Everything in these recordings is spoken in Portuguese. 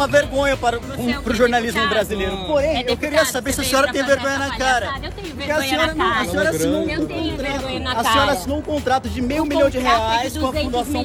é uma é vergonha para, um, é o quê? jornalismo brasileiro. É Porém, eu deputado, queria saber se a senhora tem vergonha na cara. Eu tenho Porque a vergonha senhora, na não, a cara. senhora assinou um Eu tenho contrato. vergonha na A senhora cara. assinou um contrato de meio milhão de reais com a 200 Fundação.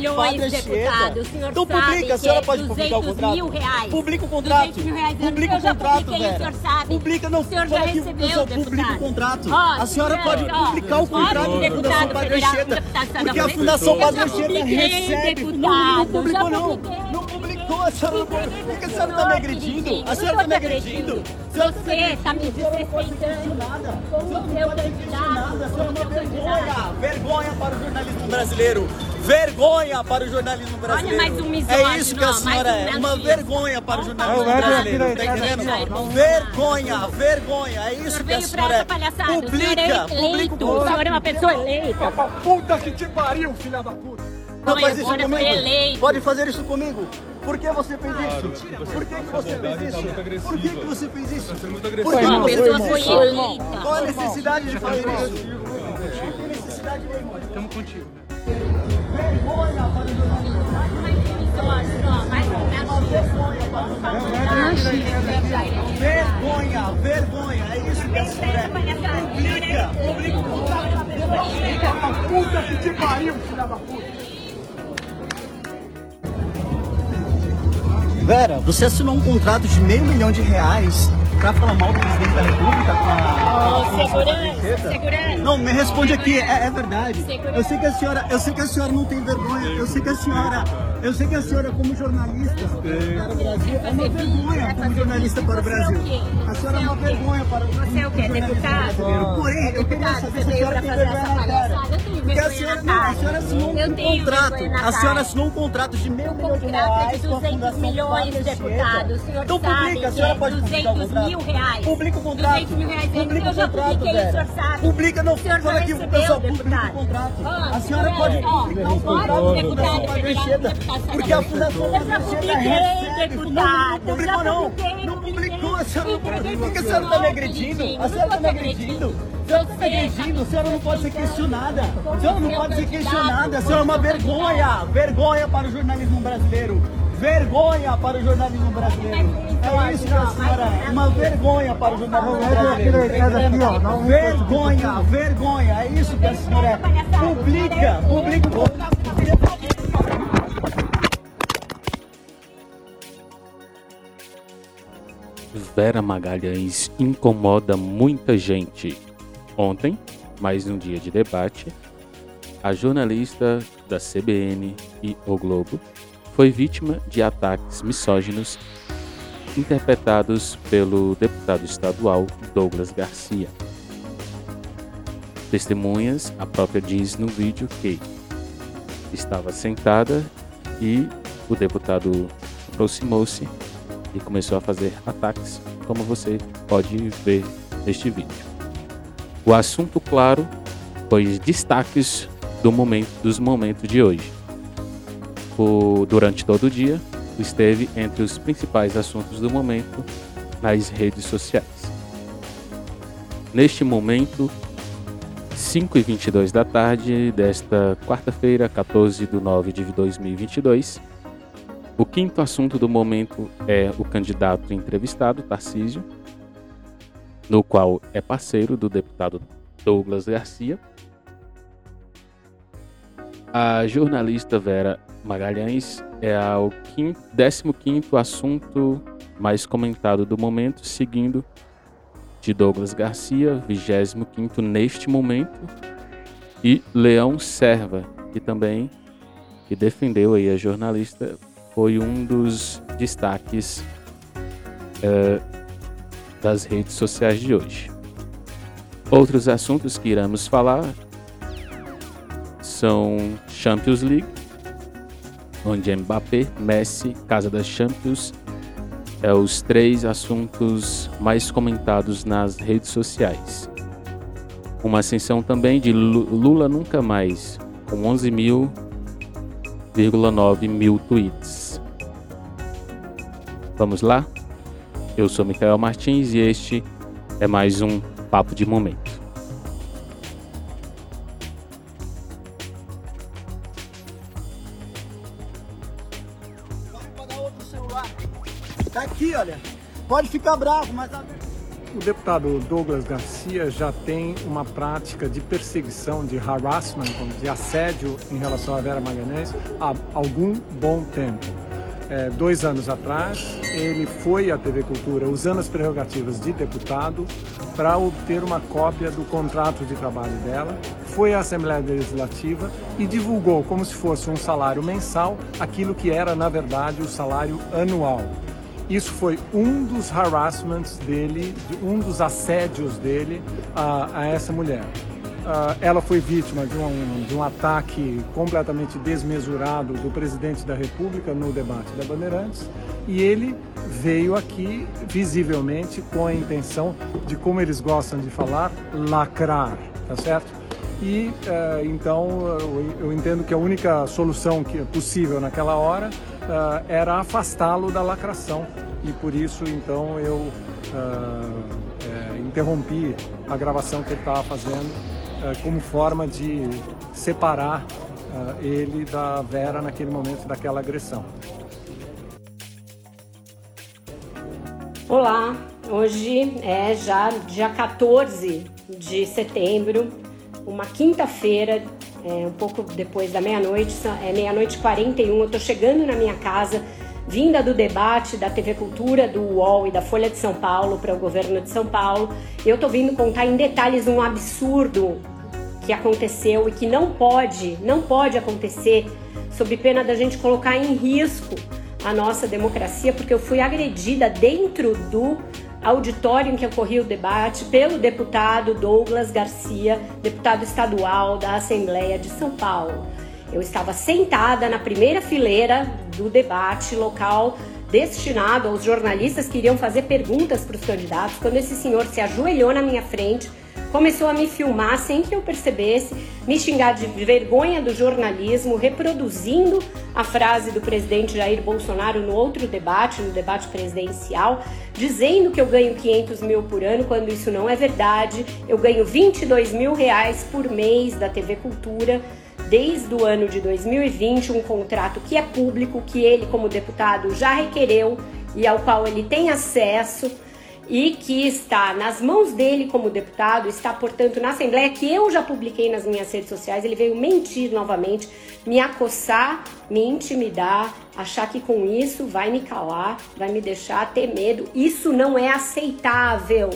O senhor Então publica, a senhora pode publicar o 200 contrato. Publica o contrato. 200 mil reais. Publica o Eu contrato, publiquei, o Vera. senhor sabe. Publica, não, publica o contrato. A senhora senhor, pode publicar o contrato da Fundação Padre deputado Porque a. Fundação Eu Padre publiquei, recebe. Não, publicou, não. Não publicou, a senhora não publicou. Por que a senhora tá me agredindo? A senhora tô tá me agredindo. tá Você tá me pode desrespeitando. questionada. Como seu candidato. É Como uma seu candidato. vergonha. Para o jornalismo brasileiro. Vergonha para o jornalismo brasileiro. mais um misógino, É isso que a senhora um é. Uma vergonha para o jornalismo brasileiro. Tá entendendo? Vergonha, vergonha. É isso que a senhora é. O é Publica, publica o O senhor é uma pessoa eleita. Puta que te pariu, filha da puta! Não faz isso comigo. Pode fazer isso comigo. Por que você fez isso? Por que, que você fez isso? Por que, que você fez isso? Por que Uma você pessoa fez foi isso? eleita. Qual a necessidade de fazer isso? Qual a necessidade, meu irmão? Tamo contigo. Vergonha para. Vergonha, vergonha. É isso que a senhora é. Publica, publica o contrato. Puta que te pariu, filha da puta! Vera, você assinou um contrato de meio milhão de reais pra falar mal do presidente da República com a. a segurança, segurança. Não, me responde aqui, é, é verdade. Segurança. Eu sei que a senhora, eu sei que a senhora não tem vergonha. Eu sei que a senhora, eu sei que a senhora como jornalista para o Brasil é uma vergonha como jornalista para o Brasil. A senhora é uma vergonha para o Você é o quê, deputado? Porém, eu queria saber se a senhora tem vergonha na cara. palhaçada. Eu tenho Porque a senhora, não, a senhora assinou um contrato. A senhora assinou um contrato de meio milhão de contrato é reais de com a 200 Fundação milhões, Pátria deputado. O Chega. senhor Então sabe publica, a senhora é pode publicar o 200 contrato. mil reais. Publica o contrato. 200 mil reais. Publica eu o já contrato, publiquei, o Vera. senhor sabe. Publica, não, O senhor já fala aqui, o recebeu, pessoal publica o contrato. Ó, A senhora pode publicar o pode, contrato Padre deputado, Anchieta, deputado, porque a. Fundação Anchieta publiquei, recebe. deputado. Não, não publicou não. Não publicou, a senhora não Por que a senhora está me agredindo? A senhora está me agredindo. A senhora está me agredindo, a senhora não pode ser questionada. A senhora não pode ser questionada. A senhora é uma vergonha. Vergonha para o jornalismo brasileiro. Vergonha para o jornalismo brasileiro. É isso que a senhora é. Uma vergonha para o jornalismo brasileiro. Vergonha, vergonha. É isso que a senhora é. Publica, publica Vera Magalhães incomoda muita gente. Ontem, mais um dia de debate, a jornalista da CBN e O Globo foi vítima de ataques misóginos interpretados pelo deputado estadual Douglas Garcia. Testemunhas, a própria diz no vídeo que estava sentada e o deputado aproximou-se e começou a fazer ataques, como você pode ver neste vídeo. O assunto, claro, foi os destaques do momento, dos momentos de hoje. O, durante todo o dia, esteve entre os principais assuntos do momento nas redes sociais. Neste momento, 5h22 da tarde desta quarta-feira, 14 de nove de 2022, o quinto assunto do momento é o candidato entrevistado, Tarcísio, no qual é parceiro do deputado Douglas Garcia. A jornalista Vera Magalhães é o 15º assunto mais comentado do momento, seguindo de Douglas Garcia, 25º neste momento, e Leão Serva, que também que defendeu aí a jornalista foi um dos destaques eh, das redes sociais de hoje. Outros assuntos que iremos falar são Champions League, onde Mbappé, Messi, Casa das Champions é os três assuntos mais comentados nas redes sociais. Uma ascensão também de Lula nunca mais, com 11 mil 1,9 mil tweets. Vamos lá? Eu sou Michael Martins e este é mais um Papo de Momento. Outro celular. olha. Pode ficar bravo, mas a O deputado Douglas Garcia já tem uma prática de perseguição, de harassment, de assédio em relação à Vera Magalhães há algum bom tempo. É, dois anos atrás, ele foi à TV Cultura usando as prerrogativas de deputado para obter uma cópia do contrato de trabalho dela, foi à Assembleia Legislativa e divulgou como se fosse um salário mensal aquilo que era, na verdade, o salário anual. Isso foi um dos harassments dele, um dos assédios dele a, a essa mulher. Uh, ela foi vítima de um, de um ataque completamente desmesurado do presidente da República no debate da Bandeirantes. E ele veio aqui visivelmente com a intenção de, como eles gostam de falar, lacrar, tá certo? E uh, então eu, entendo que a única solução que é possível naquela hora uh, era afastá-lo da lacração. E por isso então eu é, interrompi a gravação que ele estava fazendo. eh, como forma de separar eh, ele da Vera naquele momento daquela agressão. Olá, hoje é já dia 14 de setembro, uma quinta-feira, é, um pouco depois da meia-noite, é meia-noite 41. Eu tô chegando na minha casa, vinda do debate da TV Cultura, do UOL e da Folha de São Paulo para o governo de São Paulo. Eu tô vindo contar em detalhes um absurdo que aconteceu e que não pode, não pode acontecer, sob pena da gente colocar em risco a nossa democracia, porque eu fui agredida dentro do auditório em que ocorria o debate pelo deputado Douglas Garcia, deputado estadual da Assembleia de São Paulo. Eu estava sentada na primeira fileira do debate local destinado aos jornalistas que iriam fazer perguntas para os candidatos, quando esse senhor se ajoelhou na minha frente começou a me filmar sem que eu percebesse, me xingar de vergonha do jornalismo, reproduzindo a frase do presidente Jair Bolsonaro no outro debate, no debate presidencial, dizendo que eu ganho 500 mil por ano, quando isso não é verdade. Eu ganho 22 mil reais por mês da TV Cultura desde o ano de 2020, um contrato que é público, que ele, como deputado, já requereu e ao qual ele tem acesso e que está nas mãos dele como deputado, está, portanto, na Assembleia, que eu já publiquei nas minhas redes sociais. Ele veio mentir novamente, me acossar, me intimidar, achar que com isso vai me calar, vai me deixar ter medo. Isso não é aceitável.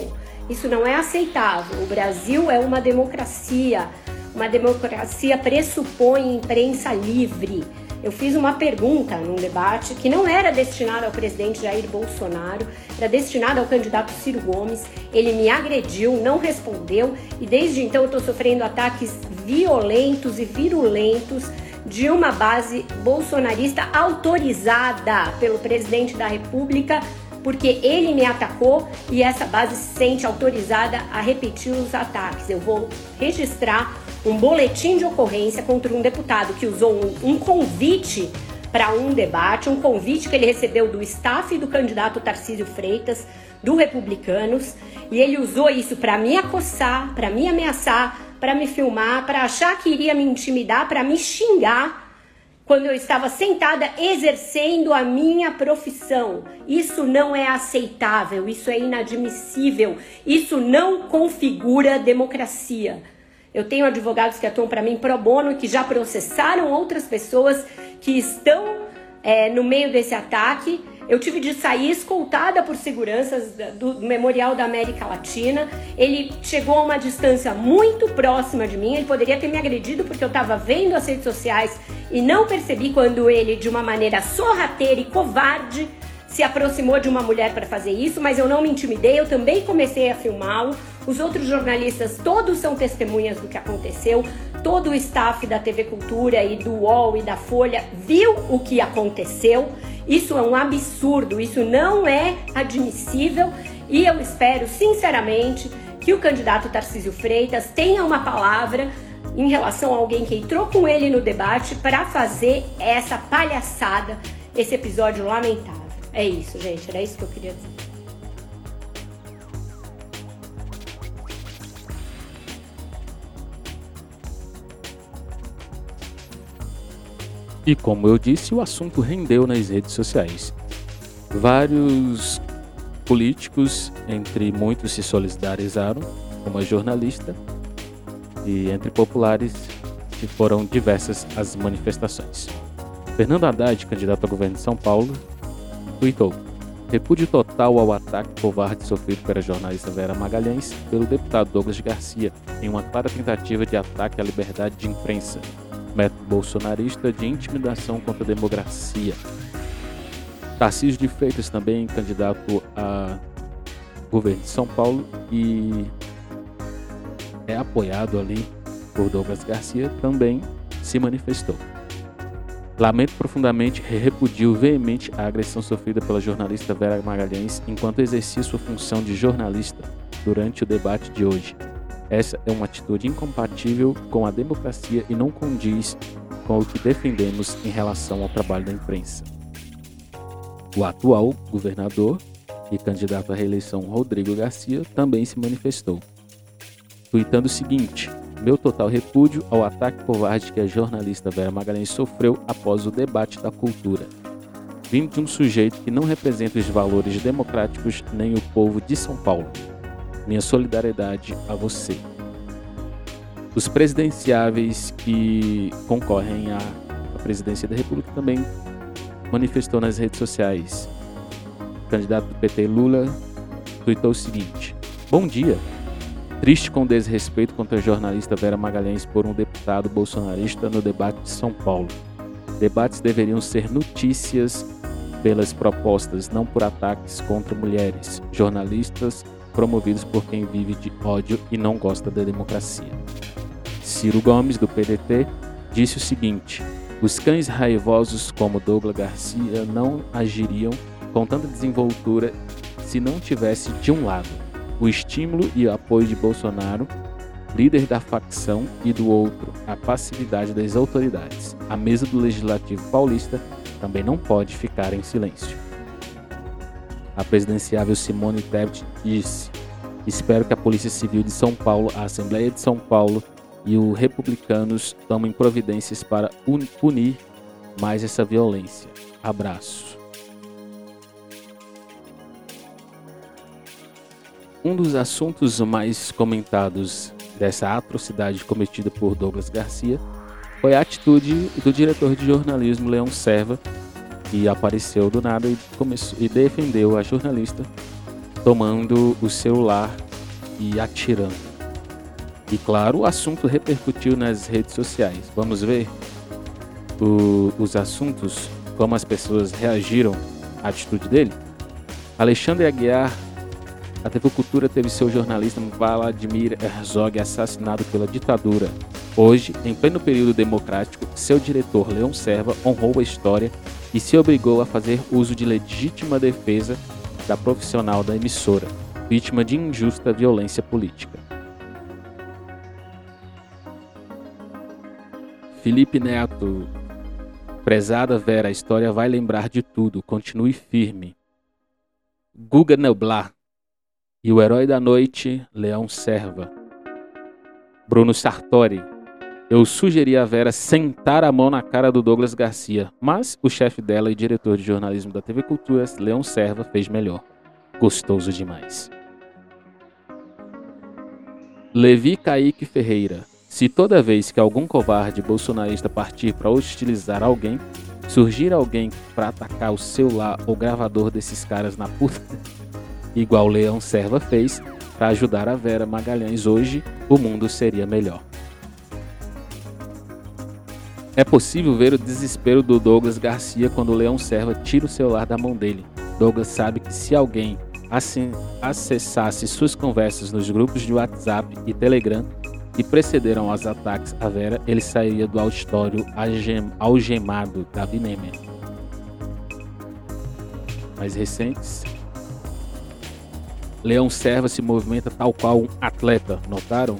Isso não é aceitável. O Brasil é uma democracia. Uma democracia pressupõe imprensa livre. Eu fiz uma pergunta num debate que não era destinada ao presidente Jair Bolsonaro, era destinada ao candidato Ciro Gomes. Ele me agrediu, não respondeu e desde então eu estou sofrendo ataques violentos e virulentos de uma base bolsonarista autorizada pelo presidente da República, porque ele me atacou e essa base se sente autorizada a repetir os ataques. Eu vou registrar um boletim de ocorrência contra um deputado que usou um, convite para um debate, um convite que ele recebeu do staff do candidato Tarcísio Freitas, do Republicanos, e ele usou isso para me acossar, para me ameaçar, para me filmar, para achar que iria me intimidar, para me xingar quando eu estava sentada exercendo a minha profissão. Isso não é aceitável, isso é inadmissível, isso não configura democracia. Eu tenho advogados que atuam para mim pro bono, que já processaram outras pessoas que estão é, no meio desse ataque. Eu tive de sair escoltada por seguranças do Memorial da América Latina. Ele chegou a uma distância muito próxima de mim. Ele poderia ter me agredido porque eu estava vendo as redes sociais e não percebi quando ele, de uma maneira sorrateira e covarde, se aproximou de uma mulher para fazer isso, mas eu não me intimidei, eu também comecei a filmá-lo. Os outros jornalistas todos são testemunhas do que aconteceu. Todo o staff da TV Cultura e do UOL e da Folha viu o que aconteceu. Isso é um absurdo, isso não é admissível e eu espero sinceramente que o candidato Tarcísio Freitas tenha uma palavra em relação a alguém que entrou com ele no debate para fazer essa palhaçada, esse episódio lamentável. É isso, gente, era isso que eu queria dizer. E como eu disse, o assunto rendeu nas redes sociais. Vários políticos, entre muitos se solidarizaram, como a jornalista, e entre populares foram diversas as manifestações. Fernando Haddad, candidato ao governo de São Paulo, tweetou: Repúdio total ao ataque covarde sofrido pela jornalista Vera Magalhães pelo deputado Douglas Garcia, em uma clara tentativa de ataque à liberdade de imprensa, método bolsonarista de intimidação contra a democracia. Tarcísio de Freitas, também candidato a governo de São Paulo e é apoiado ali por Douglas Garcia, também se manifestou. Lamento profundamente e repudio veemente a agressão sofrida pela jornalista Vera Magalhães enquanto exercia sua função de jornalista durante o debate de hoje. Essa é uma atitude incompatível com a democracia e não condiz com o que defendemos em relação ao trabalho da imprensa. O atual governador e candidato à reeleição Rodrigo Garcia também se manifestou tweetando o seguinte: Meu total repúdio ao ataque covarde que a jornalista Vera Magalhães sofreu após o debate da cultura. Vindo de um sujeito que não representa os valores democráticos nem o povo de São Paulo. Minha solidariedade a você. Os presidenciáveis que concorrem à presidência da República também manifestou nas redes sociais. O candidato do PT Lula tweetou o seguinte: Bom dia, Triste com desrespeito contra a jornalista Vera Magalhães por um deputado bolsonarista no debate de São Paulo. Debates deveriam ser notícias pelas propostas, não por ataques contra mulheres, jornalistas promovidos por quem vive de ódio e não gosta da democracia. Ciro Gomes, do PDT, disse o seguinte: os cães raivosos como Douglas Garcia não agiriam com tanta desenvoltura se não tivesse, de um lado, o estímulo e apoio de Bolsonaro, líder da facção, e do outro, a passividade das autoridades. A mesa do Legislativo paulista também não pode ficar em silêncio. A presidenciável Simone Tebet disse: Espero que a Polícia Civil de São Paulo, a Assembleia de São Paulo e os republicanos tomem providências para punir mais essa violência. Abraço. Um dos assuntos mais comentados dessa atrocidade cometida por Douglas Garcia foi a atitude do diretor de jornalismo Leão Serva, que apareceu do nada e, começou, e defendeu a jornalista tomando o celular e atirando. E claro, o assunto repercutiu nas redes sociais. Vamos ver o, os assuntos, como as pessoas reagiram à atitude dele? Alexandre Aguiar a TV Cultura teve seu jornalista Vladimir Herzog assassinado pela ditadura. Hoje, em pleno período democrático, seu diretor Leão Serva honrou a história e se obrigou a fazer uso de legítima defesa da profissional da emissora, vítima de injusta violência política. Felipe Neto, prezada Vera, a história vai lembrar de tudo, continue firme. Guga Noblar, e o herói da noite, Leão Serva. Bruno Sartori. Eu sugeri a Vera sentar a mão na cara do Douglas Garcia, mas o chefe dela e diretor de jornalismo da TV Culturas, Leão Serva, fez melhor. Gostoso demais. Levi Kaique Ferreira. Se toda vez que algum covarde bolsonarista partir para hostilizar alguém, surgir alguém para atacar o celular ou gravador desses caras na puta, igual Leão Serva fez para ajudar a Vera Magalhães hoje, o mundo seria melhor. É possível ver o desespero do Douglas Garcia quando o Leão Serva tira o celular da mão dele. Douglas sabe que se alguém acessasse suas conversas nos grupos de WhatsApp e Telegram que precederam aos ataques à Vera, ele sairia do auditório algemado da Nemer. Mais recentes, Leão Serva se movimenta tal qual um atleta, notaram?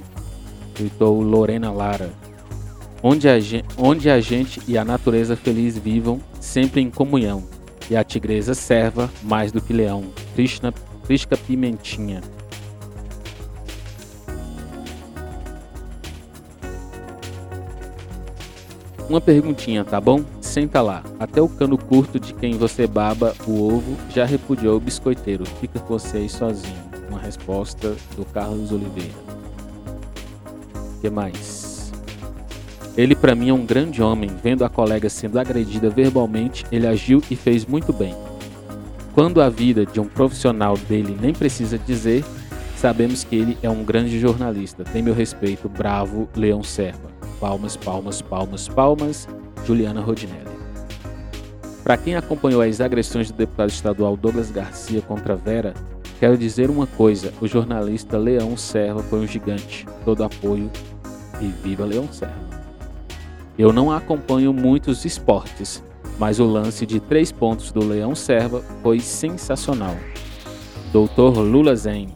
Gritou Lorena Lara. Onde a, gente, onde a gente e a natureza feliz vivam, sempre em comunhão. E a tigresa serva mais do que leão. Krishna, Krishna Pimentinha. Uma perguntinha, tá bom? Senta lá. Até o cano curto de quem você baba o ovo já repudiou o biscoiteiro. Fica com você aí sozinho. Uma resposta do Carlos Oliveira. que mais? Ele para mim é um grande homem. Vendo a colega sendo agredida verbalmente, ele agiu e fez muito bem. Quando a vida de um profissional dele nem precisa dizer, sabemos que ele é um grande jornalista. Tem meu respeito, bravo Leão Serva. Palmas, palmas, palmas, palmas, Juliana Rodinelli. Para quem acompanhou as agressões do deputado estadual Douglas Garcia contra Vera, quero dizer uma coisa: o jornalista Leão Serva foi um gigante. Todo apoio e viva Leão Serva. Eu não acompanho muitos esportes, mas o lance de três pontos do Leão Serva foi sensacional. Doutor Lula Zen,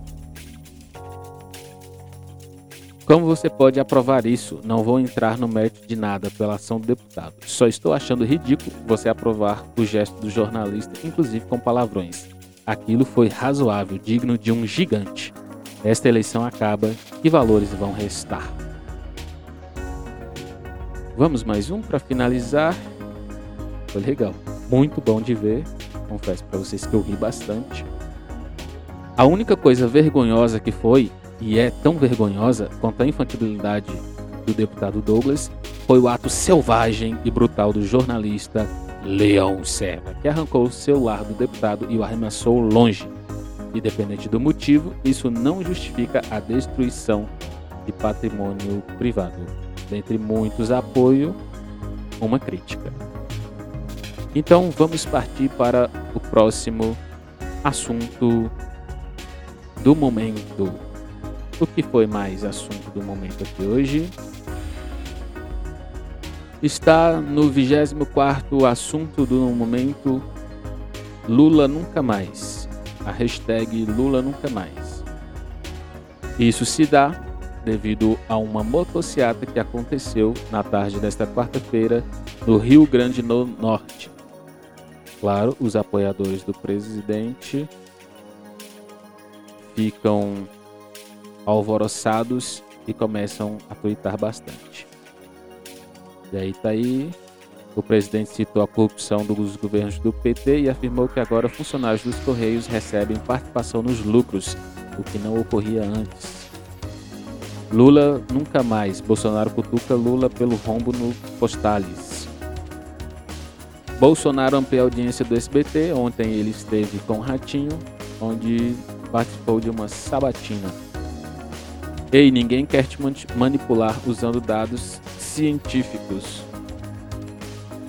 como você pode aprovar isso? Não vou entrar no mérito de nada pela ação do deputado. Só estou achando ridículo você aprovar o gesto do jornalista, inclusive com palavrões. Aquilo foi razoável, digno de um gigante. Esta eleição acaba, que valores vão restar? Vamos mais um para finalizar. Foi legal, muito bom de ver. Confesso para vocês que eu ri bastante. A única coisa vergonhosa que foi e é tão vergonhosa quanto a infantilidade do deputado Douglas foi o ato selvagem e brutal do jornalista Leão Serra, que arrancou o celular do deputado e o arremessou longe. Independente do motivo, isso não justifica a destruição de patrimônio privado. Dentre muitos apoio, uma crítica. Então vamos partir para o próximo assunto do momento. O que foi mais assunto do momento aqui hoje? Está no 24 assunto do momento Lula nunca mais. A hashtag Lula nunca mais. Isso se dá devido a uma motociata que aconteceu na tarde desta quarta-feira no Rio Grande do Norte. Claro, os apoiadores do presidente ficam alvoroçados e começam a tuitar bastante. E aí tá aí, o presidente citou a corrupção dos governos do PT e afirmou que agora funcionários dos Correios recebem participação nos lucros, o que não ocorria antes. Lula nunca mais. Bolsonaro cutuca Lula pelo rombo no Postales. Bolsonaro amplia a audiência do SBT. Ontem ele esteve com o Ratinho, onde participou de uma sabatina. Ei, ninguém quer te manipular usando dados científicos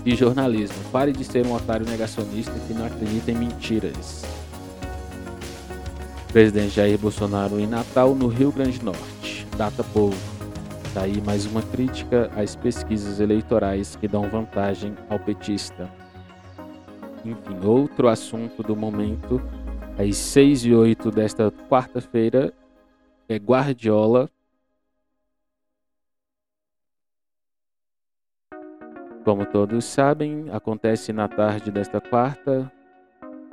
e jornalismo. Pare de ser um otário negacionista que não acredita em mentiras. Presidente Jair Bolsonaro em Natal, no Rio Grande do Norte. Data povo. Daí tá mais uma crítica às pesquisas eleitorais que dão vantagem ao petista. Enfim, outro assunto do momento, às 6 e 8 desta quarta-feira, é Guardiola. Como todos sabem, acontece na tarde desta quarta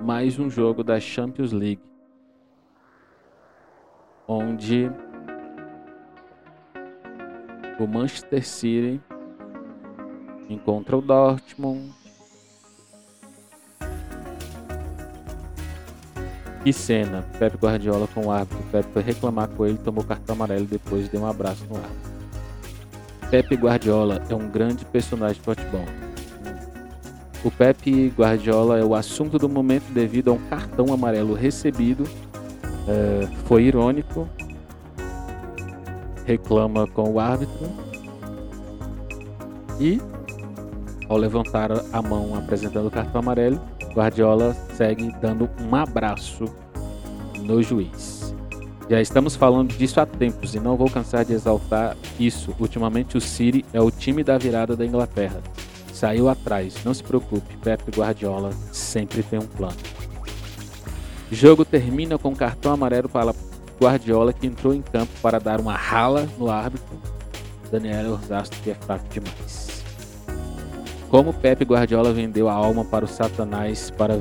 mais um jogo da Champions League, onde o Manchester City encontra o Dortmund Que cena. Pepe Guardiola com o árbitro. Pepe foi reclamar com ele, tomou cartão amarelo e depois deu um abraço no árbitro. Pepe Guardiola é um grande personagem de futebol. O Pepe Guardiola é o assunto do momento devido a um cartão amarelo recebido. É, foi irônico. Reclama com o árbitro. E, ao levantar a mão apresentando o cartão amarelo, Guardiola segue dando um abraço no juiz. Já estamos falando disso há tempos e não vou cansar de exaltar isso. Ultimamente o City é o time da virada da Inglaterra. Saiu atrás, não se preocupe, Pep Guardiola sempre tem um plano. O jogo termina com cartão amarelo para Guardiola que entrou em campo para dar uma rala no árbitro. Daniel Orzastro que é fraco demais. Como Pepe Guardiola vendeu a alma para o Satanás para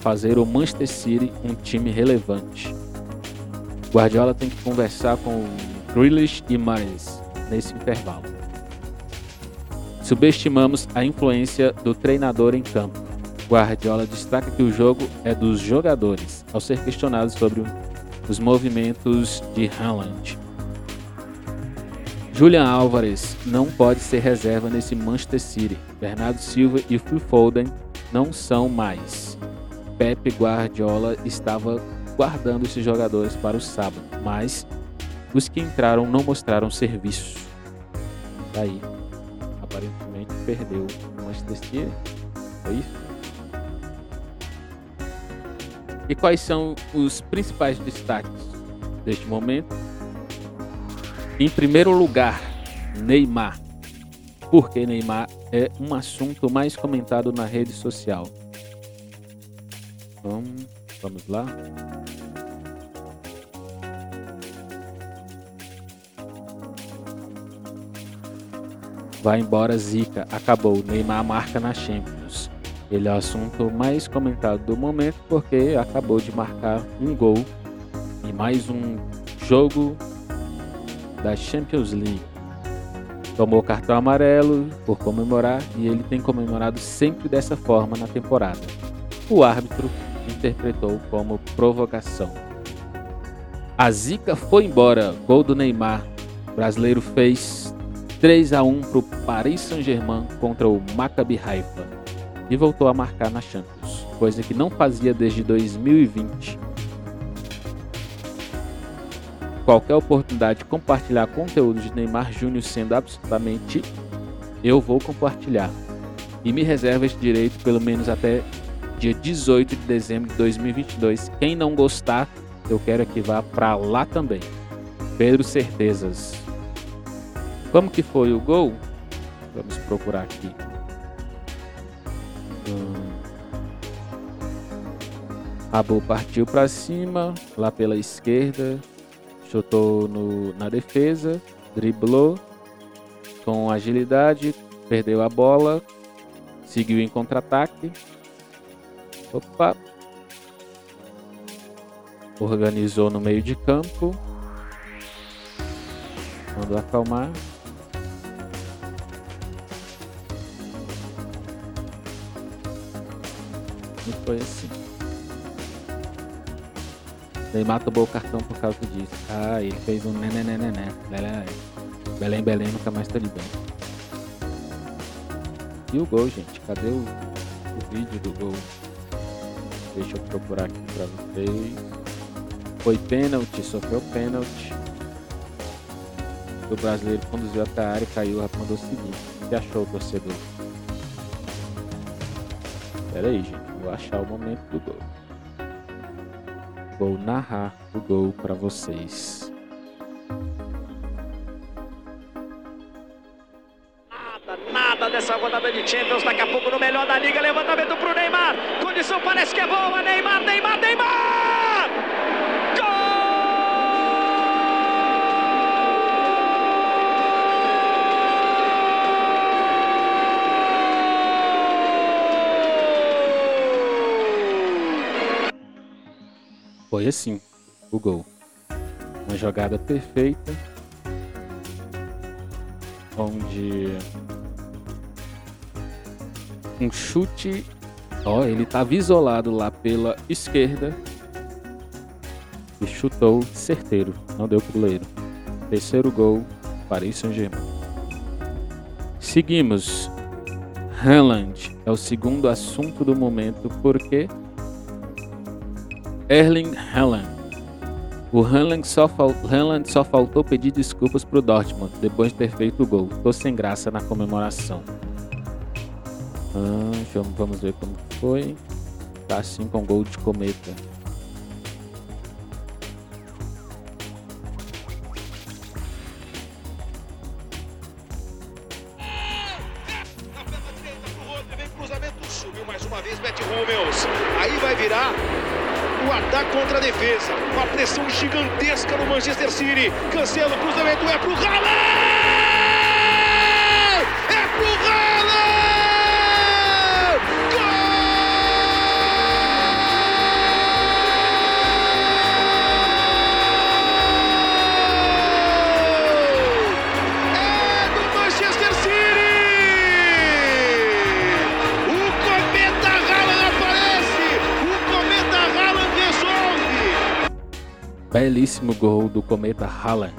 fazer o Manchester City um time relevante. Guardiola tem que conversar com Grealish e Mares nesse intervalo. Subestimamos a influência do treinador em campo. Guardiola destaca que o jogo é dos jogadores, ao ser questionado sobre os movimentos de Haaland. Julian Álvares não pode ser reserva nesse Manchester City. Bernardo Silva e Phil Foden não são mais. Pepe Guardiola estava guardando esses jogadores para o sábado, mas os que entraram não mostraram serviço. Daí, aparentemente perdeu o Manchester City. Foi isso? E quais são os principais destaques deste momento? Em primeiro lugar, Neymar. Porque Neymar é um assunto mais comentado na rede social. Então, vamos lá. Vai embora Zica, acabou. Neymar marca na Champions. Ele é o assunto mais comentado do momento porque acabou de marcar um gol em mais um jogo da Champions League. Tomou cartão amarelo por comemorar e ele tem comemorado sempre dessa forma na temporada. O árbitro interpretou como provocação. A zica foi embora. Gol do Neymar. O brasileiro fez 3 a 1 para o Paris Saint-Germain contra o Maccabi Haifa e voltou a marcar na Champions, coisa que não fazia desde 2020. Qualquer oportunidade de compartilhar conteúdo de Neymar Júnior sendo absolutamente eu vou compartilhar. E me reserva esse direito pelo menos até dia 18 de dezembro de 2022. Quem não gostar, eu quero que vá para lá também. Pedro Certezas. Como que foi o gol? Vamos procurar aqui. Hum. Rabu partiu para cima, lá pela esquerda, chutou no, na defesa, driblou com agilidade, perdeu a bola, seguiu em contra-ataque. Opa! Organizou no meio de campo. Mandou acalmar. E foi assim. Neymar tomou o cartão por causa disso. Ah, ele fez um nenenenené. Belém, Belém, nunca mais tá bem. E o gol, gente? Cadê o, o vídeo do gol? Deixa eu procurar aqui pra vocês. Foi pênalti, sofreu pênalti. O brasileiro conduziu até a área e caiu, mandou o seguinte. O que achou o torcedor? Pera aí, gente. Vou achar o momento do gol. Vou narrar o gol para vocês. Nada, nada dessa rodada de Champions. Daqui a pouco no melhor da liga. Levantamento pro Neymar. Condição parece que é boa. Neymar, Neymar, Neymar! Foi assim, o gol. Uma jogada perfeita, onde um chute, ó, ele estava isolado lá pela esquerda e chutou certeiro, não deu pro goleiro. Terceiro gol, Paris Saint-Germain. Seguimos. Haaland é o segundo assunto do momento porque Erling Haaland. O Haaland só. Haaland só faltou pedir desculpas pro Dortmund depois de ter feito o gol. Tô sem graça na comemoração. Ah, vamos ver como foi. Tá assim com gol de cometa. Belíssimo gol do cometa Haaland.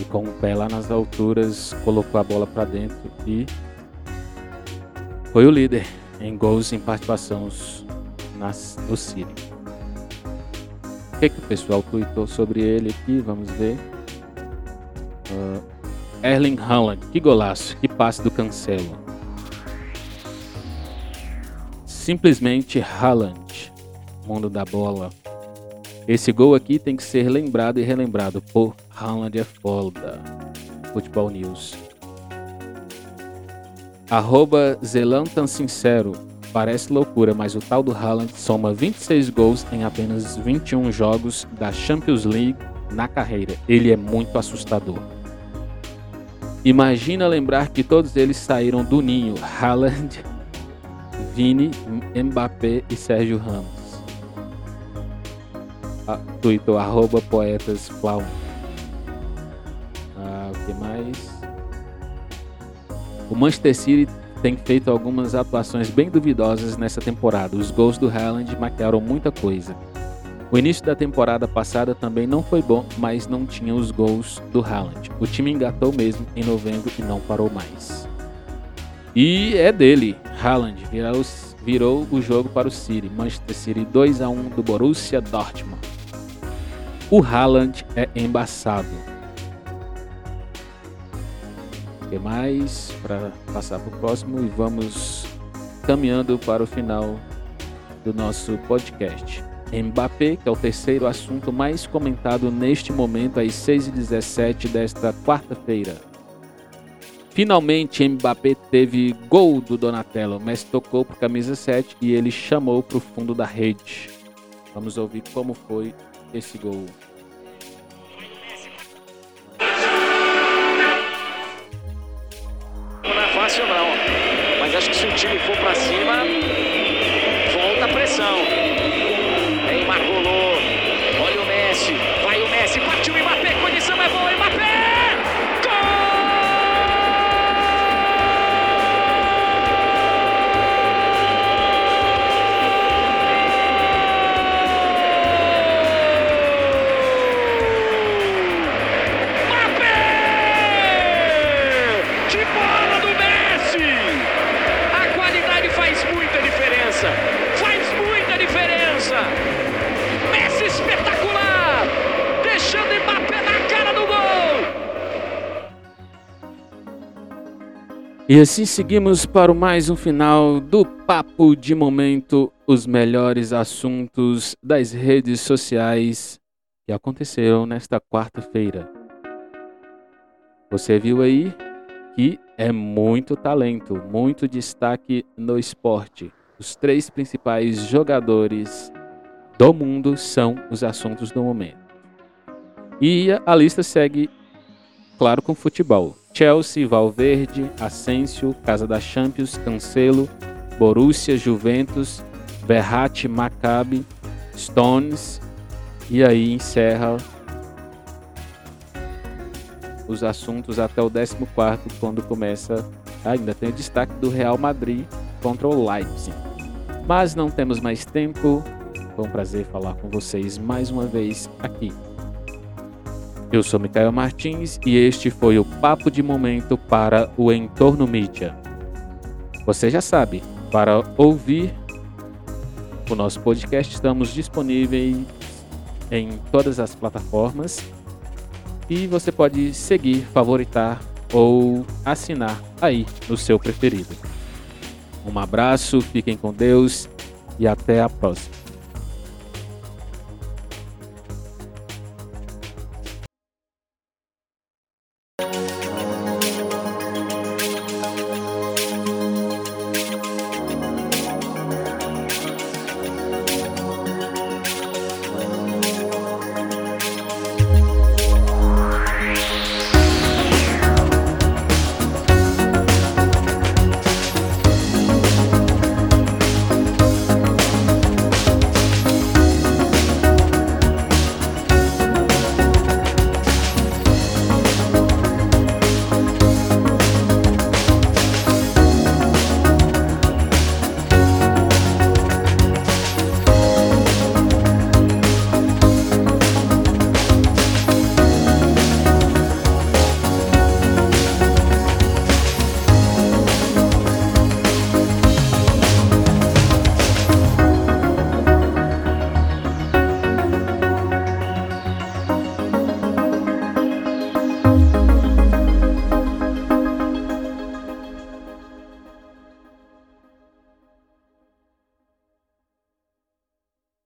E com o pé lá nas alturas, colocou a bola para dentro e foi o líder em gols em participações nas, no City. O que, que o pessoal tweetou sobre ele aqui? Vamos ver. Uh, Erling Haaland, que golaço, que passe do Cancelo. Simplesmente Haaland, mundo da bola. Esse gol aqui tem que ser lembrado e relembrado. Pô, Haaland é foda. Futebol News. Arroba Zelantan Sincero. Parece loucura, mas o tal do Haaland soma 26 gols em apenas 21 jogos da Champions League na carreira. Ele é muito assustador. Imagina lembrar que todos eles saíram do ninho. Haaland, Vini, Mbappé e Sérgio Ramos. Tweetou arroba poetas Ah, o que mais? O Manchester City tem feito algumas atuações bem duvidosas nessa temporada. Os gols do Haaland maquiaram muita coisa. O início da temporada passada também não foi bom, mas não tinha os gols do Haaland. O time engatou mesmo em novembro e não parou mais. E é dele, Haaland virou, virou o jogo para o City. Manchester City 2 a 1 do Borussia Dortmund. O Haaland é embaçado. O que mais? Para passar para o próximo e vamos caminhando para o final do nosso podcast. Mbappé, que é o terceiro assunto mais comentado neste momento, às 6h17 desta quarta-feira. Finalmente, Mbappé teve gol do Donatello. Messi tocou para camisa 7 e ele chamou para o fundo da rede. Vamos ouvir como foi esse gol. E assim seguimos para mais um final do Papo de Momento, os melhores assuntos das redes sociais que aconteceram nesta quarta-feira. Você viu aí que é muito talento, muito destaque no esporte. Os três principais jogadores do mundo são os assuntos do momento. E a lista segue, claro, com futebol. Chelsea, Valverde, Asensio, Casa da Champions, Cancelo, Borussia, Juventus, Verratti, Maccabi, Stones e aí encerra os assuntos até o 14 quando começa ainda tem o destaque do Real Madrid contra o Leipzig. Mas não temos mais tempo. Foi um prazer falar com vocês mais uma vez aqui eu sou Micael Martins e este foi o Papo de Momento para o Entorno Mídia. Você já sabe, para ouvir o nosso podcast, estamos disponíveis em todas as plataformas e você pode seguir, favoritar ou assinar aí no seu preferido. Um abraço, fiquem com Deus e até a próxima.